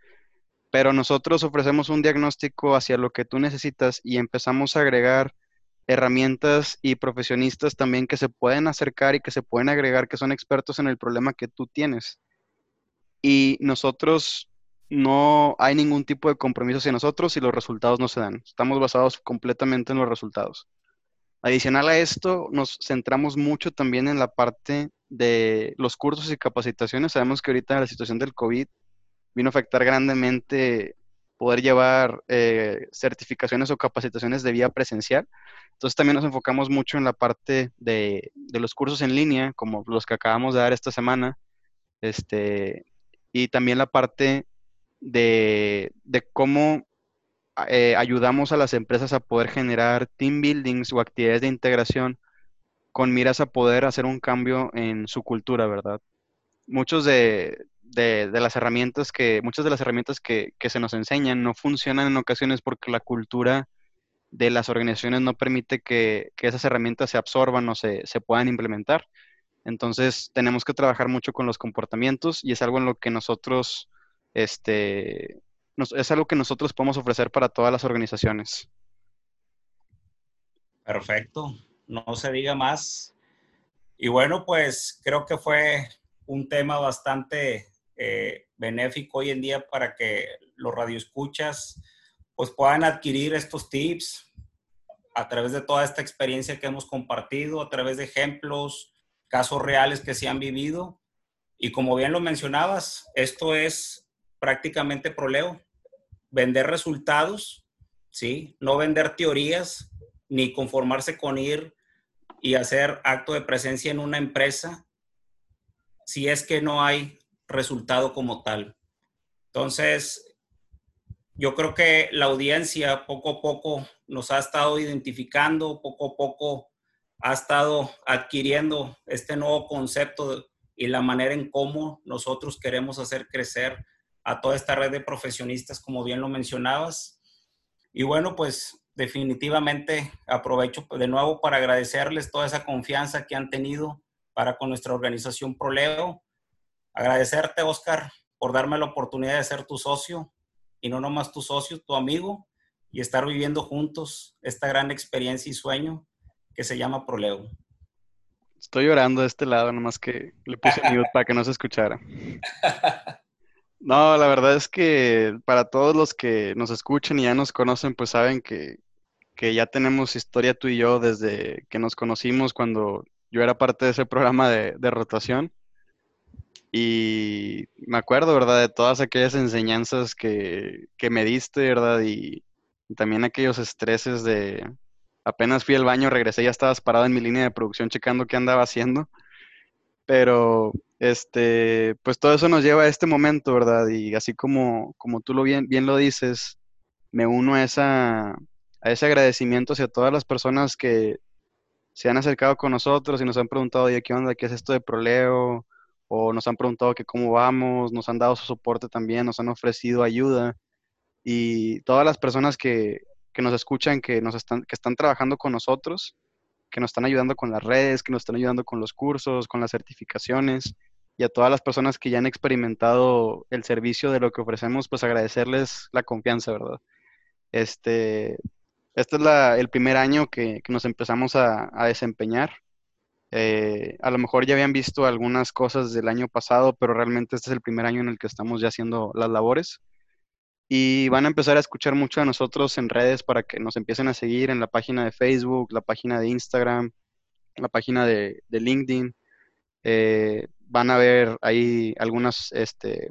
pero nosotros ofrecemos un diagnóstico hacia lo que tú necesitas y empezamos a agregar herramientas y profesionistas también que se pueden acercar y que se pueden agregar que son expertos en el problema que tú tienes. Y nosotros no hay ningún tipo de compromiso hacia nosotros y los resultados no se dan. Estamos basados completamente en los resultados. Adicional a esto, nos centramos mucho también en la parte de los cursos y capacitaciones. Sabemos que ahorita la situación del COVID vino a afectar grandemente poder llevar eh, certificaciones o capacitaciones de vía presencial. Entonces también nos enfocamos mucho en la parte de, los cursos en línea, como los que acabamos de dar esta semana, este, y también la parte de, cómo eh, ayudamos a las empresas a poder generar team buildings o actividades de integración con miras a poder hacer un cambio en su cultura, ¿verdad? Muchos de, de, las herramientas que, muchas de las herramientas que, se nos enseñan no funcionan en ocasiones porque la cultura de las organizaciones no permite que, esas herramientas se absorban o se, puedan implementar. Entonces tenemos que trabajar mucho con los comportamientos y es algo en lo que nosotros, este, es algo que nosotros podemos ofrecer para todas las organizaciones.
Perfecto, no se diga más. Y bueno, pues creo que fue un tema bastante eh, benéfico hoy en día para que los radioescuchas pues puedan adquirir estos tips a través de toda esta experiencia que hemos compartido, a través de ejemplos, casos reales que se han vivido. Y como bien lo mencionabas, esto es prácticamente proleo, vender resultados, ¿sí? No vender teorías, ni conformarse con ir y hacer acto de presencia en una empresa, si es que no hay resultado como tal. Entonces, yo creo que la audiencia poco a poco nos ha estado identificando, poco a poco ha estado adquiriendo este nuevo concepto y la manera en cómo nosotros queremos hacer crecer a toda esta red de profesionistas, como bien lo mencionabas. Y bueno, pues definitivamente aprovecho de nuevo para agradecerles toda esa confianza que han tenido para con nuestra organización Proleo Agradecerte, Oscar, por darme la oportunidad de ser tu socio y no nomás tu socio, tu amigo, y estar viviendo juntos esta gran experiencia y sueño que se llama Proleo.
Estoy llorando de este lado, nomás que le puse mute para que no se escuchara. [LAUGHS] No, la verdad es que para todos los que nos escuchen y ya nos conocen, pues saben que, ya tenemos historia tú y yo desde que nos conocimos cuando yo era parte de ese programa de, de rotación. Y me acuerdo, ¿verdad? De todas aquellas enseñanzas que, me diste, ¿verdad? Y, también aquellos estreses de apenas fui al baño, regresé, ya estabas parado en mi línea de producción checando qué andaba haciendo. Pero, este, pues todo eso nos lleva a este momento, ¿verdad? Y así como, como tú lo bien, bien lo dices, me uno a, esa, a ese agradecimiento hacia todas las personas que se han acercado con nosotros y nos han preguntado, oye, ¿qué onda? ¿Qué es esto de proleo? o nos han preguntado que cómo vamos, nos han dado su soporte también, nos han ofrecido ayuda y todas las personas que, nos escuchan, que, nos están, que están trabajando con nosotros, que nos están ayudando con las redes, que nos están ayudando con los cursos, con las certificaciones y a todas las personas que ya han experimentado el servicio de lo que ofrecemos, pues agradecerles la confianza, ¿verdad? Este, este es el primer año que, nos empezamos a desempeñar eh, a lo mejor ya habían visto algunas cosas del año pasado, pero realmente este es el primer año en el que estamos ya haciendo las labores. Y van a empezar a escuchar mucho de nosotros en redes para que nos empiecen a seguir en la página de Facebook, la página de Instagram, la página de, LinkedIn. Eh, van a ver ahí algunas, este,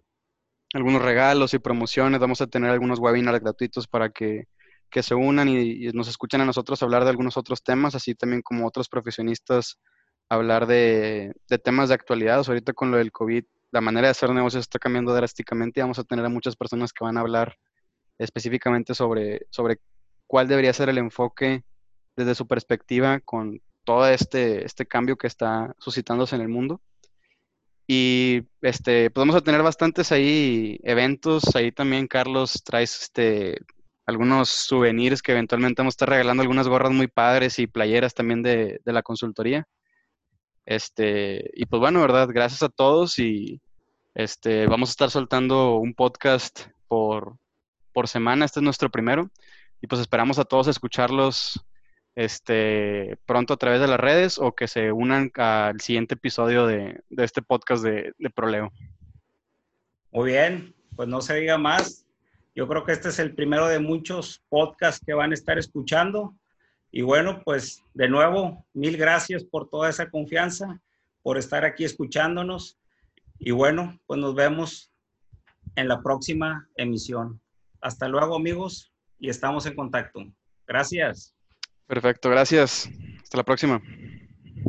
algunos regalos y promociones. Vamos a tener algunos webinars gratuitos para que, que se unan y, nos escuchan a nosotros hablar de algunos otros temas, así también como otros profesionistas hablar de, temas de actualidad. ahorita con lo del COVID, la manera de hacer negocios está cambiando drásticamente y vamos a tener a muchas personas que van a hablar específicamente sobre, sobre cuál debería ser el enfoque desde su perspectiva con todo este, este cambio que está suscitándose en el mundo. Y este, podemos tener bastantes ahí eventos. Ahí también, Carlos, traes este, algunos souvenirs que eventualmente vamos a estar regalando, algunas gorras muy padres y playeras también de, de la consultoría. Este, y pues bueno, ¿verdad? Gracias a todos y este, vamos a estar soltando un podcast por, por semana. Este es nuestro primero. Y pues esperamos a todos escucharlos este, pronto a través de las redes o que se unan al siguiente episodio de, este podcast de, de, Proleo.
Muy bien, pues no se diga más. Yo creo que este es el primero de muchos podcasts que van a estar escuchando. Y bueno, pues de nuevo, mil gracias por toda esa confianza, por estar aquí escuchándonos. Y bueno, pues nos vemos en la próxima emisión. Hasta luego amigos y estamos en contacto. Gracias.
Perfecto, gracias. Hasta la próxima.